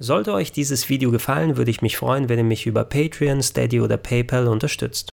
Sollte euch dieses Video gefallen, würde ich mich freuen, wenn ihr mich über Patreon, Steady oder PayPal unterstützt.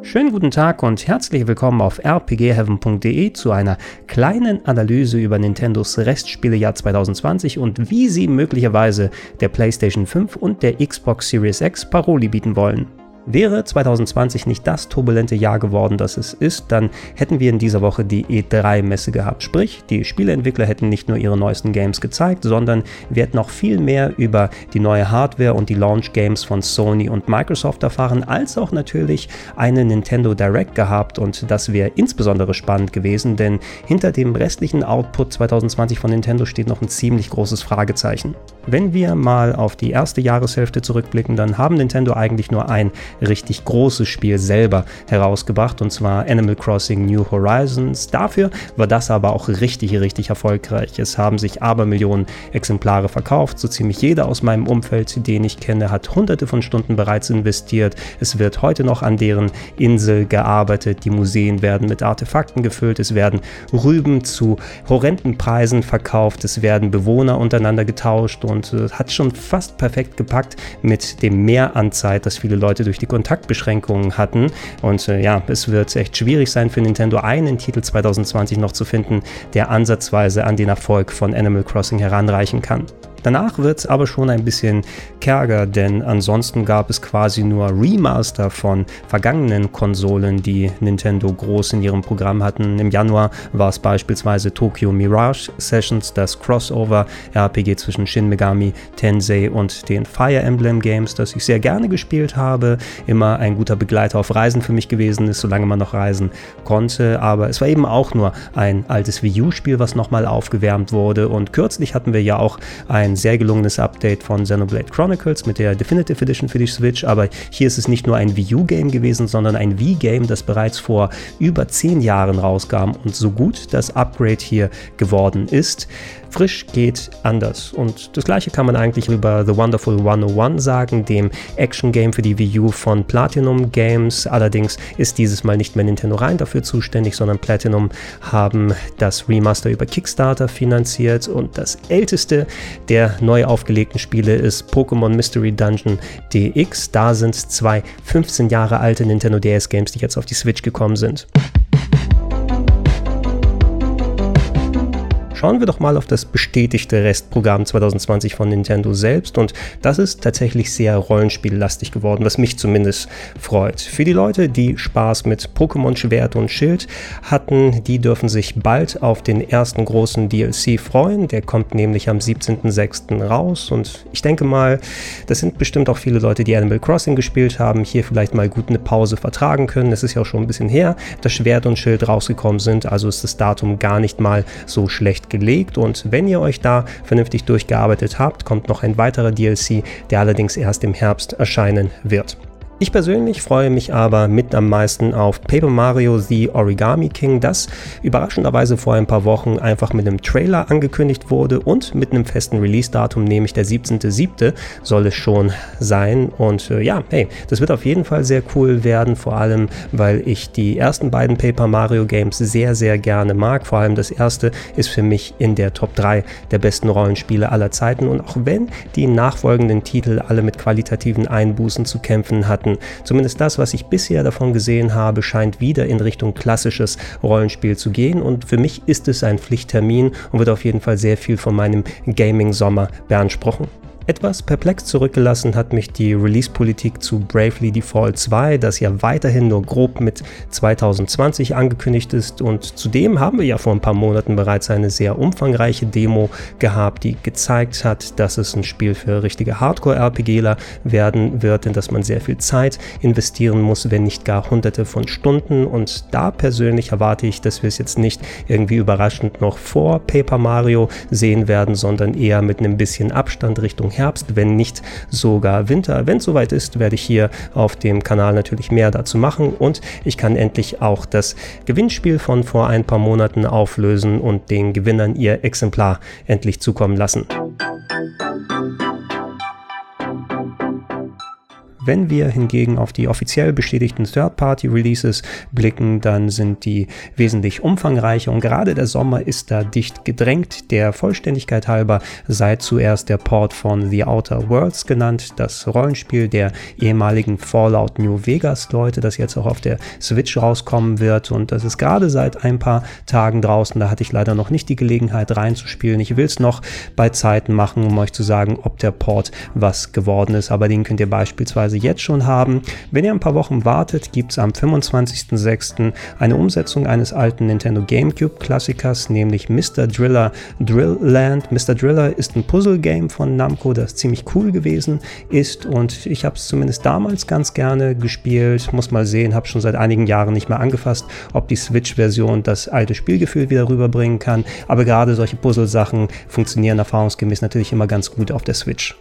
Schönen guten Tag und herzlich willkommen auf rpgheaven.de zu einer kleinen Analyse über Nintendos Restspielejahr 2020 und wie sie möglicherweise der PlayStation 5 und der Xbox Series X Paroli bieten wollen. Wäre 2020 nicht das turbulente Jahr geworden, das es ist, dann hätten wir in dieser Woche die E3-Messe gehabt. Sprich, die Spieleentwickler hätten nicht nur ihre neuesten Games gezeigt, sondern wir hätten auch viel mehr über die neue Hardware und die Launch-Games von Sony und Microsoft erfahren, als auch natürlich eine Nintendo Direct gehabt und das wäre insbesondere spannend gewesen, denn hinter dem restlichen Output 2020 von Nintendo steht noch ein ziemlich großes Fragezeichen. Wenn wir mal auf die erste Jahreshälfte zurückblicken, dann haben Nintendo eigentlich nur ein richtig großes Spiel selber herausgebracht, und zwar Animal Crossing New Horizons. Dafür war das aber auch richtig, richtig erfolgreich. Es haben sich Abermillionen Exemplare verkauft. So ziemlich jeder aus meinem Umfeld, den ich kenne, hat hunderte von Stunden bereits investiert. Es wird heute noch an deren Insel gearbeitet. Die Museen werden mit Artefakten gefüllt. Es werden Rüben zu horrenden Preisen verkauft. Es werden Bewohner untereinander getauscht und äh, hat schon fast perfekt gepackt mit dem Mehr an Zeit, das viele Leute durch die die Kontaktbeschränkungen hatten. Und äh, ja, es wird echt schwierig sein für Nintendo, einen Titel 2020 noch zu finden, der ansatzweise an den Erfolg von Animal Crossing heranreichen kann. Danach wird es aber schon ein bisschen kärger, denn ansonsten gab es quasi nur Remaster von vergangenen Konsolen, die Nintendo groß in ihrem Programm hatten. Im Januar war es beispielsweise Tokyo Mirage Sessions, das Crossover-RPG zwischen Shin Megami Tensei und den Fire Emblem Games, das ich sehr gerne gespielt habe. Immer ein guter Begleiter auf Reisen für mich gewesen ist, solange man noch reisen konnte. Aber es war eben auch nur ein altes Wii U-Spiel, was nochmal aufgewärmt wurde. Und kürzlich hatten wir ja auch ein sehr gelungenes Update von Xenoblade Chronicles mit der Definitive Edition für die Switch, aber hier ist es nicht nur ein Wii U-Game gewesen, sondern ein Wii-Game, das bereits vor über zehn Jahren rauskam und so gut das Upgrade hier geworden ist. Frisch geht anders. Und das gleiche kann man eigentlich über The Wonderful 101 sagen, dem Action-Game für die Wii U von Platinum Games. Allerdings ist dieses Mal nicht mehr Nintendo rein dafür zuständig, sondern Platinum haben das Remaster über Kickstarter finanziert. Und das älteste der neu aufgelegten Spiele ist Pokémon Mystery Dungeon DX. Da sind zwei 15 Jahre alte Nintendo DS Games, die jetzt auf die Switch gekommen sind. Schauen wir doch mal auf das bestätigte Restprogramm 2020 von Nintendo selbst und das ist tatsächlich sehr rollenspiellastig geworden, was mich zumindest freut. Für die Leute, die Spaß mit Pokémon Schwert und Schild hatten, die dürfen sich bald auf den ersten großen DLC freuen. Der kommt nämlich am 17.06. raus und ich denke mal, das sind bestimmt auch viele Leute, die Animal Crossing gespielt haben, hier vielleicht mal gut eine Pause vertragen können. Es ist ja auch schon ein bisschen her, dass Schwert und Schild rausgekommen sind, also ist das Datum gar nicht mal so schlecht gelegt und wenn ihr euch da vernünftig durchgearbeitet habt, kommt noch ein weiterer DLC, der allerdings erst im Herbst erscheinen wird. Ich persönlich freue mich aber mit am meisten auf Paper Mario The Origami King, das überraschenderweise vor ein paar Wochen einfach mit einem Trailer angekündigt wurde und mit einem festen Release-Datum, nämlich der 17.07. soll es schon sein. Und äh, ja, hey, das wird auf jeden Fall sehr cool werden, vor allem weil ich die ersten beiden Paper Mario Games sehr, sehr gerne mag. Vor allem das erste ist für mich in der Top 3 der besten Rollenspiele aller Zeiten. Und auch wenn die nachfolgenden Titel alle mit qualitativen Einbußen zu kämpfen hatten, hatten. Zumindest das, was ich bisher davon gesehen habe, scheint wieder in Richtung klassisches Rollenspiel zu gehen und für mich ist es ein Pflichttermin und wird auf jeden Fall sehr viel von meinem Gaming-Sommer beanspruchen. Etwas perplex zurückgelassen hat mich die Release-Politik zu Bravely Default 2, das ja weiterhin nur grob mit 2020 angekündigt ist. Und zudem haben wir ja vor ein paar Monaten bereits eine sehr umfangreiche Demo gehabt, die gezeigt hat, dass es ein Spiel für richtige Hardcore-RPGler werden wird, in das man sehr viel Zeit investieren muss, wenn nicht gar hunderte von Stunden. Und da persönlich erwarte ich, dass wir es jetzt nicht irgendwie überraschend noch vor Paper Mario sehen werden, sondern eher mit einem bisschen Abstand Richtung Herbst, wenn nicht sogar Winter. Wenn es soweit ist, werde ich hier auf dem Kanal natürlich mehr dazu machen und ich kann endlich auch das Gewinnspiel von vor ein paar Monaten auflösen und den Gewinnern ihr Exemplar endlich zukommen lassen. Wenn wir hingegen auf die offiziell bestätigten Third-Party-Releases blicken, dann sind die wesentlich umfangreicher und gerade der Sommer ist da dicht gedrängt. Der Vollständigkeit halber sei zuerst der Port von The Outer Worlds genannt, das Rollenspiel der ehemaligen Fallout New Vegas Leute, das jetzt auch auf der Switch rauskommen wird und das ist gerade seit ein paar Tagen draußen. Da hatte ich leider noch nicht die Gelegenheit reinzuspielen. Ich will es noch bei Zeiten machen, um euch zu sagen, ob der Port was geworden ist, aber den könnt ihr beispielsweise jetzt schon haben. Wenn ihr ein paar Wochen wartet, gibt es am 25.06. eine Umsetzung eines alten Nintendo GameCube Klassikers, nämlich Mr. Driller Drill Land. Mr. Driller ist ein Puzzle-Game von Namco, das ziemlich cool gewesen ist und ich habe es zumindest damals ganz gerne gespielt. Muss mal sehen, habe schon seit einigen Jahren nicht mehr angefasst, ob die Switch-Version das alte Spielgefühl wieder rüberbringen kann. Aber gerade solche Puzzle-Sachen funktionieren erfahrungsgemäß natürlich immer ganz gut auf der Switch.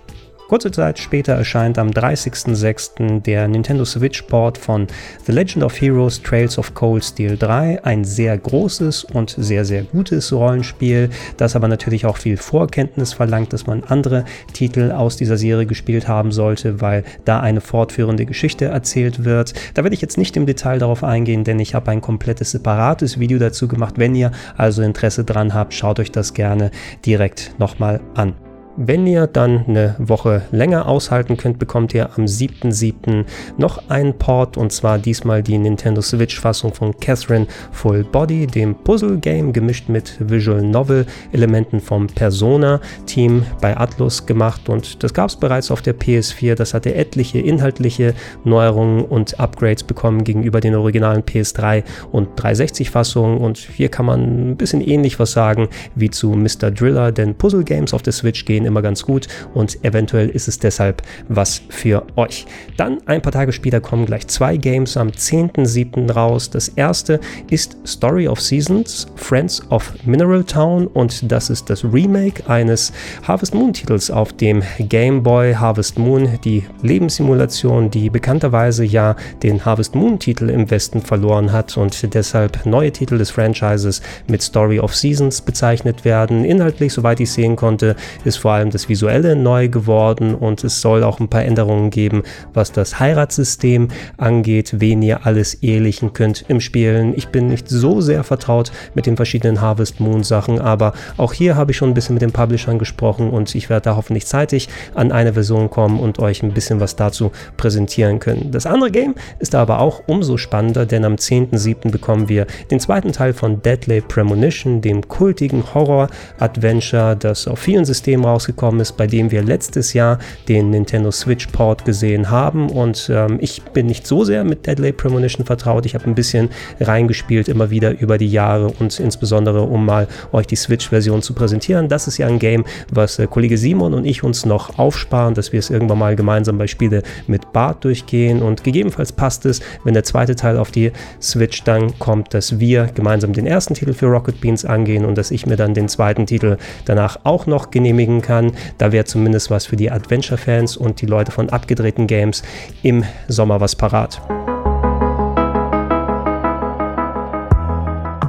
Kurze Zeit später erscheint am 30.06. der Nintendo Switch Port von The Legend of Heroes Trails of Cold Steel 3, ein sehr großes und sehr, sehr gutes Rollenspiel, das aber natürlich auch viel Vorkenntnis verlangt, dass man andere Titel aus dieser Serie gespielt haben sollte, weil da eine fortführende Geschichte erzählt wird. Da werde ich jetzt nicht im Detail darauf eingehen, denn ich habe ein komplettes separates Video dazu gemacht. Wenn ihr also Interesse dran habt, schaut euch das gerne direkt nochmal an. Wenn ihr dann eine Woche länger aushalten könnt, bekommt ihr am 7.7. noch einen Port und zwar diesmal die Nintendo Switch-Fassung von Catherine Full Body, dem Puzzle-Game gemischt mit Visual Novel-Elementen vom Persona-Team bei Atlus gemacht und das gab es bereits auf der PS4. Das hatte etliche inhaltliche Neuerungen und Upgrades bekommen gegenüber den originalen PS3 und 360-Fassungen und hier kann man ein bisschen ähnlich was sagen wie zu Mr. Driller, denn Puzzle-Games auf der Switch gehen immer ganz gut und eventuell ist es deshalb was für euch. Dann ein paar Tage später kommen gleich zwei Games am 10.7. raus. Das erste ist Story of Seasons, Friends of Mineral Town und das ist das Remake eines Harvest Moon Titels auf dem Game Boy Harvest Moon, die Lebenssimulation, die bekannterweise ja den Harvest Moon Titel im Westen verloren hat und deshalb neue Titel des Franchises mit Story of Seasons bezeichnet werden. Inhaltlich, soweit ich sehen konnte, ist vor allem das Visuelle neu geworden und es soll auch ein paar Änderungen geben, was das Heiratssystem angeht, wen ihr alles ehelichen könnt im Spielen. Ich bin nicht so sehr vertraut mit den verschiedenen Harvest Moon Sachen, aber auch hier habe ich schon ein bisschen mit den Publishern gesprochen und ich werde da hoffentlich zeitig an eine Version kommen und euch ein bisschen was dazu präsentieren können. Das andere Game ist aber auch umso spannender, denn am 10.7. bekommen wir den zweiten Teil von Deadly Premonition, dem kultigen Horror-Adventure, das auf vielen Systemen raus rausgekommen ist, bei dem wir letztes Jahr den Nintendo Switch Port gesehen haben. Und ähm, ich bin nicht so sehr mit Deadly Premonition vertraut. Ich habe ein bisschen reingespielt, immer wieder über die Jahre und insbesondere, um mal euch die Switch-Version zu präsentieren. Das ist ja ein Game, was äh, Kollege Simon und ich uns noch aufsparen, dass wir es irgendwann mal gemeinsam bei Spiele mit Bart durchgehen. Und gegebenenfalls passt es, wenn der zweite Teil auf die Switch dann kommt, dass wir gemeinsam den ersten Titel für Rocket Beans angehen und dass ich mir dann den zweiten Titel danach auch noch genehmigen kann. Da wäre zumindest was für die Adventure-Fans und die Leute von abgedrehten Games im Sommer was parat.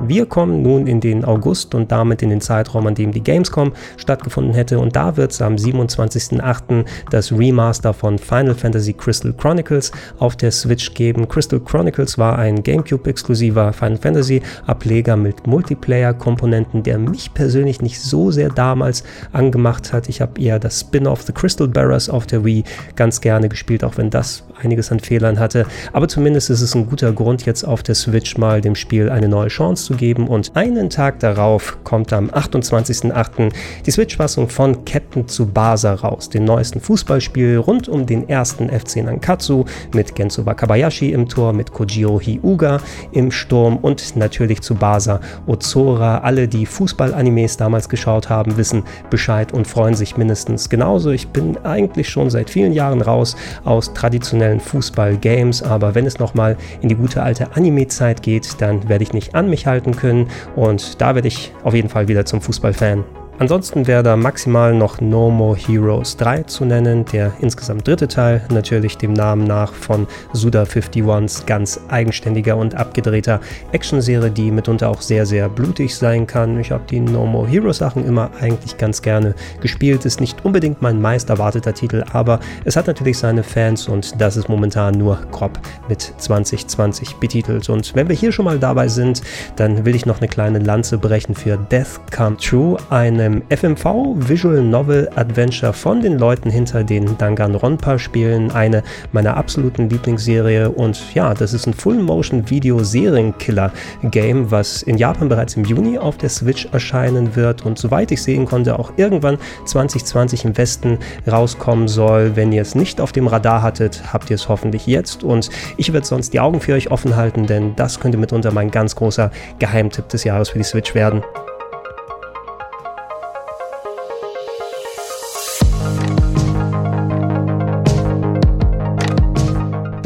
Wir kommen nun in den August und damit in den Zeitraum, an dem die Gamescom stattgefunden hätte. Und da wird es am 27.08. das Remaster von Final Fantasy Crystal Chronicles auf der Switch geben. Crystal Chronicles war ein GameCube-exklusiver Final Fantasy-Ableger mit Multiplayer-Komponenten, der mich persönlich nicht so sehr damals angemacht hat. Ich habe eher das Spin-off The Crystal Bearers auf der Wii ganz gerne gespielt, auch wenn das einiges an Fehlern hatte. Aber zumindest ist es ein guter Grund, jetzt auf der Switch mal dem Spiel eine neue Chance zu geben. Und einen Tag darauf kommt am 28.08. die Switch-Fassung von Captain Tsubasa raus, dem neuesten Fußballspiel rund um den ersten FC Nankatsu mit Genso Wakabayashi im Tor, mit Kojiro Hyuga im Sturm und natürlich Tsubasa Ozora. Alle, die Fußball-Animes damals geschaut haben, wissen Bescheid und freuen sich mindestens genauso. Ich bin eigentlich schon seit vielen Jahren raus aus traditionellen Fußball-Games, aber wenn es nochmal in die gute alte Anime-Zeit geht, dann werde ich nicht an mich halten können. Und da werde ich auf jeden Fall wieder zum Fußballfan. Ansonsten wäre da maximal noch No More Heroes 3 zu nennen, der insgesamt dritte Teil, natürlich dem Namen nach von Suda 51s ganz eigenständiger und abgedrehter Actionserie, die mitunter auch sehr, sehr blutig sein kann. Ich habe die No More Heroes Sachen immer eigentlich ganz gerne gespielt. Ist nicht unbedingt mein meist erwarteter Titel, aber es hat natürlich seine Fans und das ist momentan nur grob mit 2020 betitelt. Und wenn wir hier schon mal dabei sind, dann will ich noch eine kleine Lanze brechen für Death Come True, eine einem FMV Visual Novel Adventure von den Leuten hinter den Danganronpa Spielen, eine meiner absoluten Lieblingsserie und ja, das ist ein Full Motion Video Serienkiller Game, was in Japan bereits im Juni auf der Switch erscheinen wird und soweit ich sehen konnte auch irgendwann 2020 im Westen rauskommen soll. Wenn ihr es nicht auf dem Radar hattet, habt ihr es hoffentlich jetzt und ich werde sonst die Augen für euch offen halten, denn das könnte mitunter mein ganz großer Geheimtipp des Jahres für die Switch werden.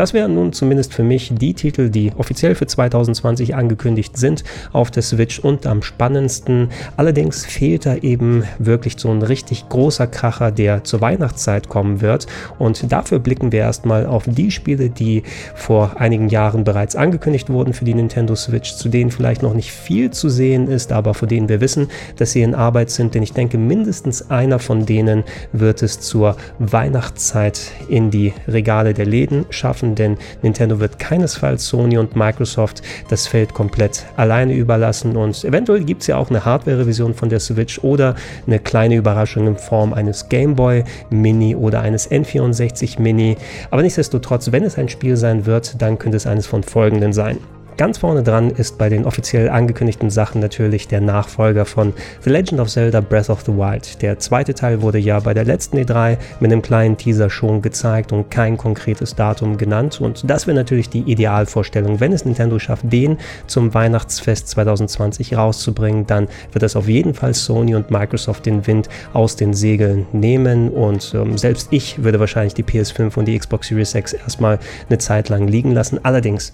Das wären nun zumindest für mich die Titel, die offiziell für 2020 angekündigt sind auf der Switch und am spannendsten. Allerdings fehlt da eben wirklich so ein richtig großer Kracher, der zur Weihnachtszeit kommen wird. Und dafür blicken wir erstmal auf die Spiele, die vor einigen Jahren bereits angekündigt wurden für die Nintendo Switch, zu denen vielleicht noch nicht viel zu sehen ist, aber vor denen wir wissen, dass sie in Arbeit sind. Denn ich denke, mindestens einer von denen wird es zur Weihnachtszeit in die Regale der Läden schaffen denn Nintendo wird keinesfalls Sony und Microsoft das Feld komplett alleine überlassen und eventuell gibt es ja auch eine Hardware-Revision von der Switch oder eine kleine Überraschung in Form eines Game Boy Mini oder eines N64 Mini. Aber nichtsdestotrotz, wenn es ein Spiel sein wird, dann könnte es eines von folgenden sein. Ganz vorne dran ist bei den offiziell angekündigten Sachen natürlich der Nachfolger von The Legend of Zelda Breath of the Wild. Der zweite Teil wurde ja bei der letzten E3 mit einem kleinen Teaser schon gezeigt und kein konkretes Datum genannt. Und das wäre natürlich die Idealvorstellung. Wenn es Nintendo schafft, den zum Weihnachtsfest 2020 rauszubringen, dann wird das auf jeden Fall Sony und Microsoft den Wind aus den Segeln nehmen. Und ähm, selbst ich würde wahrscheinlich die PS5 und die Xbox Series X erstmal eine Zeit lang liegen lassen. Allerdings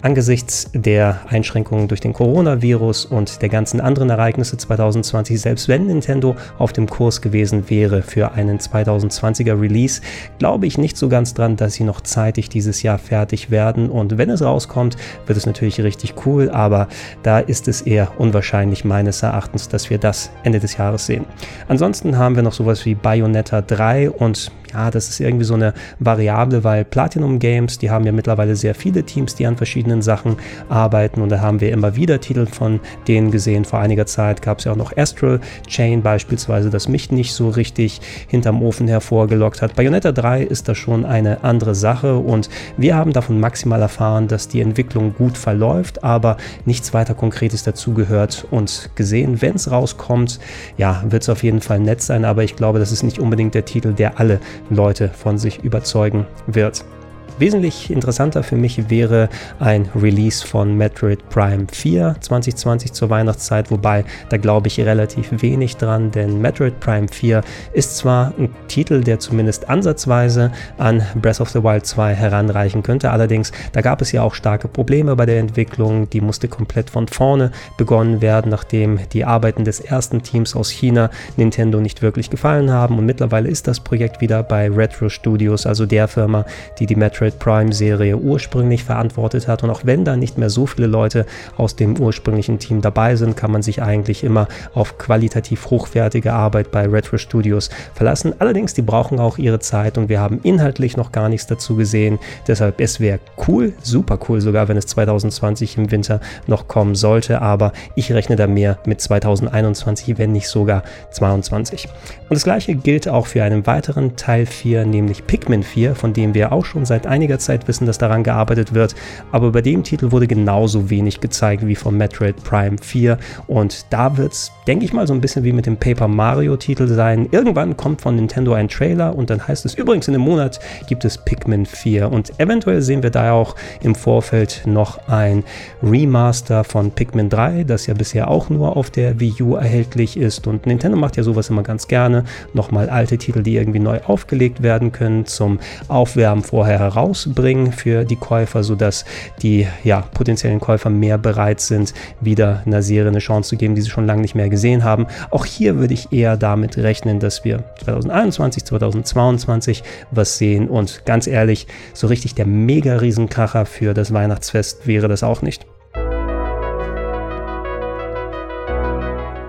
Angesichts der Einschränkungen durch den Coronavirus und der ganzen anderen Ereignisse 2020, selbst wenn Nintendo auf dem Kurs gewesen wäre für einen 2020er Release, glaube ich nicht so ganz dran, dass sie noch zeitig dieses Jahr fertig werden. Und wenn es rauskommt, wird es natürlich richtig cool, aber da ist es eher unwahrscheinlich meines Erachtens, dass wir das Ende des Jahres sehen. Ansonsten haben wir noch sowas wie Bayonetta 3 und ja, das ist irgendwie so eine Variable, weil Platinum Games, die haben ja mittlerweile sehr viele Teams, die an verschiedenen Sachen arbeiten und da haben wir immer wieder Titel von denen gesehen. Vor einiger Zeit gab es ja auch noch Astral Chain beispielsweise, das mich nicht so richtig hinterm Ofen hervorgelockt hat. Bayonetta 3 ist da schon eine andere Sache und wir haben davon maximal erfahren, dass die Entwicklung gut verläuft, aber nichts weiter Konkretes dazugehört und gesehen. Wenn es rauskommt, ja, wird es auf jeden Fall nett sein, aber ich glaube, das ist nicht unbedingt der Titel, der alle Leute von sich überzeugen wird. Wesentlich interessanter für mich wäre ein Release von Metroid Prime 4 2020 zur Weihnachtszeit, wobei da glaube ich relativ wenig dran, denn Metroid Prime 4 ist zwar ein Titel, der zumindest ansatzweise an Breath of the Wild 2 heranreichen könnte, allerdings da gab es ja auch starke Probleme bei der Entwicklung, die musste komplett von vorne begonnen werden, nachdem die Arbeiten des ersten Teams aus China Nintendo nicht wirklich gefallen haben. Und mittlerweile ist das Projekt wieder bei Retro Studios, also der Firma, die die Metroid Metroid Prime-Serie ursprünglich verantwortet hat. Und auch wenn da nicht mehr so viele Leute aus dem ursprünglichen Team dabei sind, kann man sich eigentlich immer auf qualitativ hochwertige Arbeit bei Retro Studios verlassen. Allerdings, die brauchen auch ihre Zeit und wir haben inhaltlich noch gar nichts dazu gesehen. Deshalb, es wäre cool, super cool sogar, wenn es 2020 im Winter noch kommen sollte. Aber ich rechne da mehr mit 2021, wenn nicht sogar 2022. Und das gleiche gilt auch für einen weiteren Teil 4, nämlich Pikmin 4, von dem wir auch schon seit einiger Zeit wissen, dass daran gearbeitet wird. Aber bei dem Titel wurde genauso wenig gezeigt wie von Metroid Prime 4. Und da wird es, denke ich mal, so ein bisschen wie mit dem Paper Mario Titel sein. Irgendwann kommt von Nintendo ein Trailer und dann heißt es übrigens in einem Monat gibt es Pikmin 4. Und eventuell sehen wir da auch im Vorfeld noch ein Remaster von Pikmin 3, das ja bisher auch nur auf der Wii U erhältlich ist. Und Nintendo macht ja sowas immer ganz gerne. Nochmal alte Titel, die irgendwie neu aufgelegt werden können, zum Aufwärmen vorher heraus rausbringen für die Käufer, sodass die ja, potenziellen Käufer mehr bereit sind, wieder einer Serie eine Chance zu geben, die sie schon lange nicht mehr gesehen haben. Auch hier würde ich eher damit rechnen, dass wir 2021, 2022 was sehen und ganz ehrlich, so richtig der mega Riesenkracher für das Weihnachtsfest wäre das auch nicht.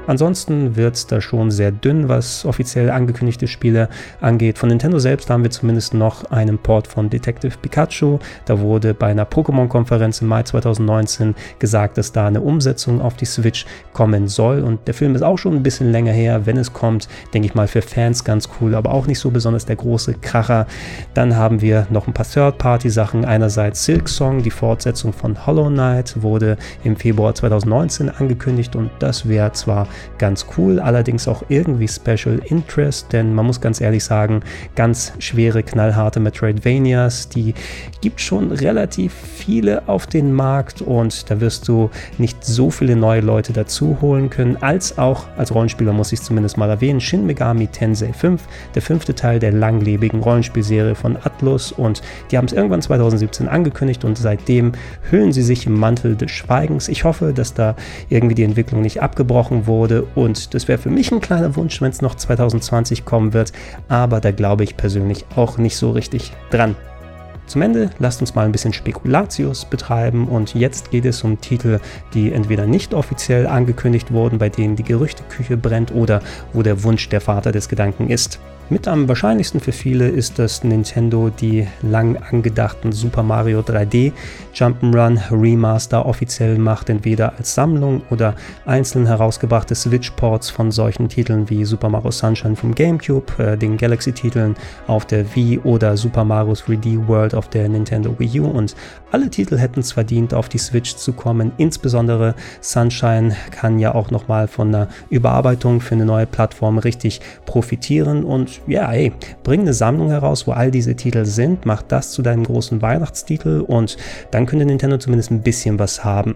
Ansonsten wird es da schon sehr dünn, was offiziell angekündigte Spiele angeht. Von Nintendo selbst haben wir zumindest noch einen Port von Detective Pikachu. Da wurde bei einer Pokémon-Konferenz im Mai 2019 gesagt, dass da eine Umsetzung auf die Switch kommen soll. Und der Film ist auch schon ein bisschen länger her. Wenn es kommt, denke ich mal für Fans ganz cool, aber auch nicht so besonders der große Kracher. Dann haben wir noch ein paar Third-Party-Sachen. Einerseits Silk Song, die Fortsetzung von Hollow Knight, wurde im Februar 2019 angekündigt und das wäre zwar ganz cool, allerdings auch irgendwie Special Interest, denn man muss ganz ehrlich sagen, ganz schwere, knallharte Metroidvanias, die gibt schon relativ viele auf den Markt und da wirst du nicht so viele neue Leute dazu holen können, als auch als Rollenspieler muss ich es zumindest mal erwähnen, Shin Megami Tensei 5, der fünfte Teil der langlebigen Rollenspielserie von Atlus und die haben es irgendwann 2017 angekündigt und seitdem hüllen sie sich im Mantel des Schweigens. Ich hoffe, dass da irgendwie die Entwicklung nicht abgebrochen wurde wurde. Und das wäre für mich ein kleiner Wunsch, wenn es noch 2020 kommen wird. Aber da glaube ich persönlich auch nicht so richtig dran. Zum Ende lasst uns mal ein bisschen Spekulatius betreiben und jetzt geht es um Titel, die entweder nicht offiziell angekündigt wurden, bei denen die Gerüchteküche brennt oder wo der Wunsch der Vater des Gedanken ist. Mit am wahrscheinlichsten für viele ist, dass Nintendo die lang angedachten Super Mario 3D Jump'n'Run Remaster offiziell macht, entweder als Sammlung oder einzeln herausgebrachte Switch-Ports von solchen Titeln wie Super Mario Sunshine vom GameCube, äh, den Galaxy-Titeln auf der Wii oder Super Mario 3D World auf der Nintendo Wii U und alle Titel hätten es verdient, auf die Switch zu kommen. Insbesondere Sunshine kann ja auch nochmal von einer Überarbeitung für eine neue Plattform richtig profitieren und ja, ey, bring eine Sammlung heraus, wo all diese Titel sind, mach das zu deinem großen Weihnachtstitel und dann könnte Nintendo zumindest ein bisschen was haben.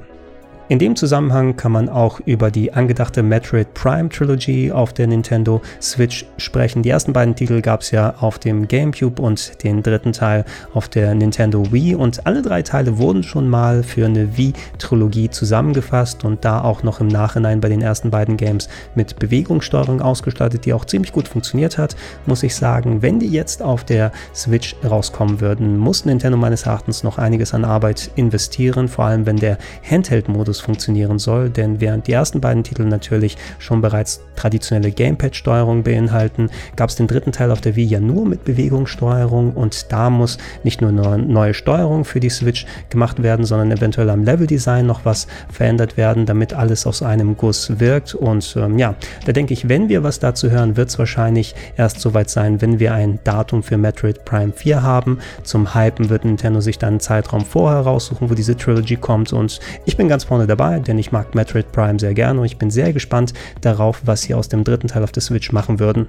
In dem Zusammenhang kann man auch über die angedachte Metroid Prime Trilogy auf der Nintendo Switch sprechen. Die ersten beiden Titel gab es ja auf dem GameCube und den dritten Teil auf der Nintendo Wii und alle drei Teile wurden schon mal für eine Wii-Trilogie zusammengefasst und da auch noch im Nachhinein bei den ersten beiden Games mit Bewegungssteuerung ausgestattet, die auch ziemlich gut funktioniert hat, muss ich sagen. Wenn die jetzt auf der Switch rauskommen würden, muss Nintendo meines Erachtens noch einiges an Arbeit investieren, vor allem wenn der Handheld-Modus Modus funktionieren soll, denn während die ersten beiden Titel natürlich schon bereits traditionelle Gamepad-Steuerung beinhalten, gab es den dritten Teil auf der Wii ja nur mit Bewegungssteuerung und da muss nicht nur eine neue Steuerung für die Switch gemacht werden, sondern eventuell am Leveldesign noch was verändert werden, damit alles aus einem Guss wirkt und ähm, ja, da denke ich, wenn wir was dazu hören, wird es wahrscheinlich erst soweit sein, wenn wir ein Datum für Metroid Prime 4 haben. Zum Hypen wird Nintendo sich dann einen Zeitraum vorher raussuchen, wo diese Trilogy kommt und ich bin ganz vorne vorne dabei, denn ich mag Metroid Prime sehr gerne und ich bin sehr gespannt darauf, was sie aus dem dritten Teil auf der Switch machen würden.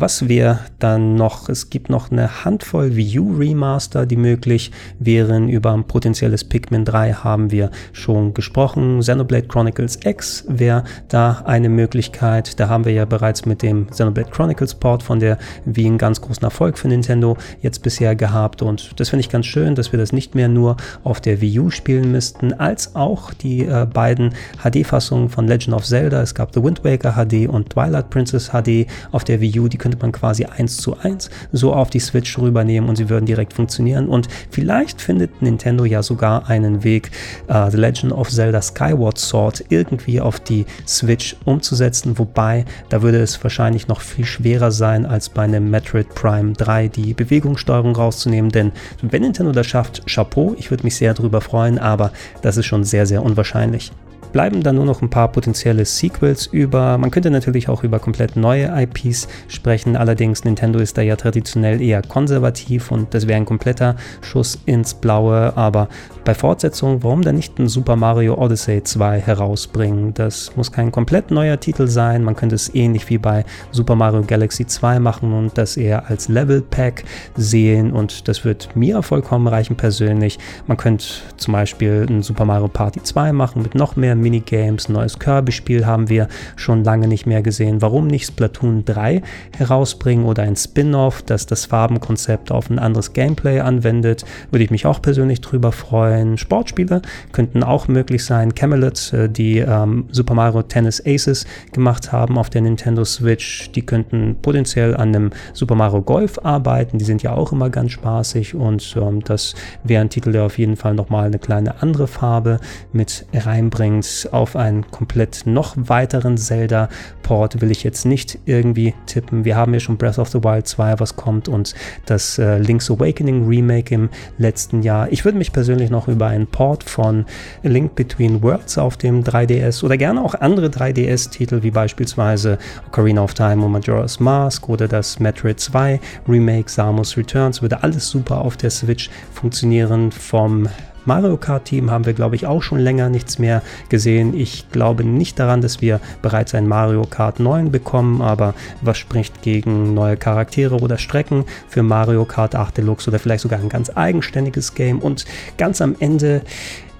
Was wäre dann noch? Es gibt noch eine Handvoll U Remaster, die möglich wären. Über ein potenzielles Pikmin 3 haben wir schon gesprochen. Xenoblade Chronicles X wäre da eine Möglichkeit. Da haben wir ja bereits mit dem Xenoblade Chronicles Port von der Wii einen ganz großen Erfolg für Nintendo jetzt bisher gehabt. Und das finde ich ganz schön, dass wir das nicht mehr nur auf der Wii U spielen müssten, als auch die äh, beiden HD-Fassungen von Legend of Zelda. Es gab The Wind Waker HD und Twilight Princess HD auf der Wii U. Die könnte man quasi eins zu eins so auf die Switch rübernehmen und sie würden direkt funktionieren. Und vielleicht findet Nintendo ja sogar einen Weg, uh, The Legend of Zelda Skyward Sword irgendwie auf die Switch umzusetzen. Wobei, da würde es wahrscheinlich noch viel schwerer sein, als bei einem Metroid Prime 3 die Bewegungssteuerung rauszunehmen. Denn wenn Nintendo das schafft, Chapeau, ich würde mich sehr darüber freuen, aber das ist schon sehr, sehr unwahrscheinlich bleiben dann nur noch ein paar potenzielle Sequels über. Man könnte natürlich auch über komplett neue IPs sprechen, allerdings Nintendo ist da ja traditionell eher konservativ und das wäre ein kompletter Schuss ins Blaue, aber bei Fortsetzung, warum dann nicht ein Super Mario Odyssey 2 herausbringen? Das muss kein komplett neuer Titel sein, man könnte es ähnlich wie bei Super Mario Galaxy 2 machen und das eher als Level Pack sehen und das wird mir vollkommen reichen persönlich. Man könnte zum Beispiel ein Super Mario Party 2 machen mit noch mehr Minigames, neues Kirby-Spiel haben wir schon lange nicht mehr gesehen. Warum nicht Splatoon 3 herausbringen oder ein Spin-off, das das Farbenkonzept auf ein anderes Gameplay anwendet? Würde ich mich auch persönlich drüber freuen. Sportspiele könnten auch möglich sein. Camelot, äh, die ähm, Super Mario Tennis Aces gemacht haben auf der Nintendo Switch, die könnten potenziell an einem Super Mario Golf arbeiten. Die sind ja auch immer ganz spaßig und ähm, das wäre ein Titel, der auf jeden Fall nochmal eine kleine andere Farbe mit reinbringt. Auf einen komplett noch weiteren Zelda-Port will ich jetzt nicht irgendwie tippen. Wir haben ja schon Breath of the Wild 2, was kommt und das äh, Link's Awakening Remake im letzten Jahr. Ich würde mich persönlich noch über einen Port von Link Between Worlds auf dem 3DS oder gerne auch andere 3DS-Titel wie beispielsweise Ocarina of Time und Majora's Mask oder das Metroid 2 Remake Samus Returns würde alles super auf der Switch funktionieren. Vom Mario Kart Team haben wir, glaube ich, auch schon länger nichts mehr gesehen. Ich glaube nicht daran, dass wir bereits ein Mario Kart 9 bekommen, aber was spricht gegen neue Charaktere oder Strecken für Mario Kart 8 Deluxe oder vielleicht sogar ein ganz eigenständiges Game und ganz am Ende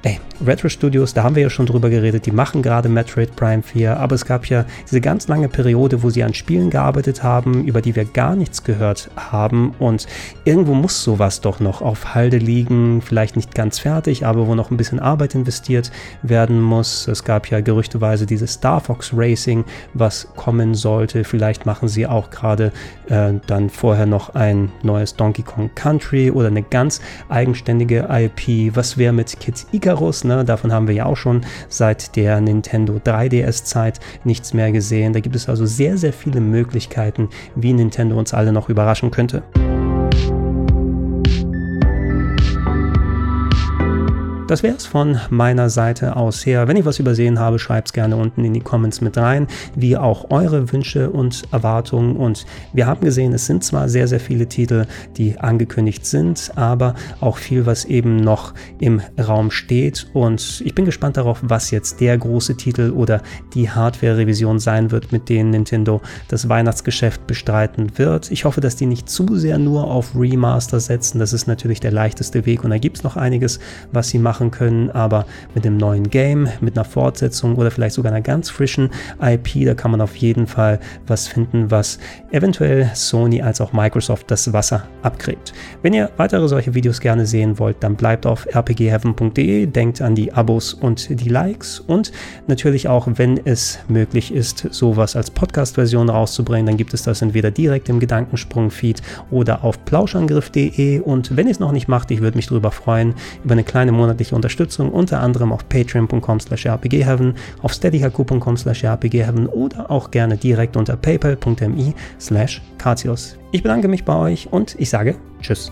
Ey, Retro Studios, da haben wir ja schon drüber geredet, die machen gerade Metroid Prime 4, aber es gab ja diese ganz lange Periode, wo sie an Spielen gearbeitet haben, über die wir gar nichts gehört haben und irgendwo muss sowas doch noch auf Halde liegen, vielleicht nicht ganz fertig, aber wo noch ein bisschen Arbeit investiert werden muss. Es gab ja gerüchteweise dieses Star Fox Racing, was kommen sollte. Vielleicht machen sie auch gerade äh, dann vorher noch ein neues Donkey Kong Country oder eine ganz eigenständige IP. Was wäre mit Kids Icarus? Icarus, ne? davon haben wir ja auch schon seit der Nintendo 3DS-Zeit nichts mehr gesehen. Da gibt es also sehr, sehr viele Möglichkeiten, wie Nintendo uns alle noch überraschen könnte. Das wäre es von meiner Seite aus her. Wenn ich was übersehen habe, schreibt es gerne unten in die Comments mit rein, wie auch eure Wünsche und Erwartungen. Und wir haben gesehen, es sind zwar sehr, sehr viele Titel, die angekündigt sind, aber auch viel, was eben noch im Raum steht. Und ich bin gespannt darauf, was jetzt der große Titel oder die Hardware-Revision sein wird, mit denen Nintendo das Weihnachtsgeschäft bestreiten wird. Ich hoffe, dass die nicht zu sehr nur auf Remaster setzen. Das ist natürlich der leichteste Weg und da gibt es noch einiges, was sie machen machen können, aber mit dem neuen Game, mit einer Fortsetzung oder vielleicht sogar einer ganz frischen IP, da kann man auf jeden Fall was finden, was eventuell Sony als auch Microsoft das Wasser abgräbt. Wenn ihr weitere solche Videos gerne sehen wollt, dann bleibt auf rpgheaven.de, denkt an die Abos und die Likes und natürlich auch, wenn es möglich ist, sowas als Podcast-Version rauszubringen, dann gibt es das entweder direkt im Gedankensprung-Feed oder auf plauschangriff.de und wenn ihr es noch nicht macht, ich würde mich darüber freuen, über eine kleine monatliche monatliche Unterstützung, unter anderem auf patreon.com slash rpgheaven, auf steadyhq.com slash rpgheaven oder auch gerne direkt unter paypal.me slash Ich bedanke mich bei euch und ich sage Tschüss.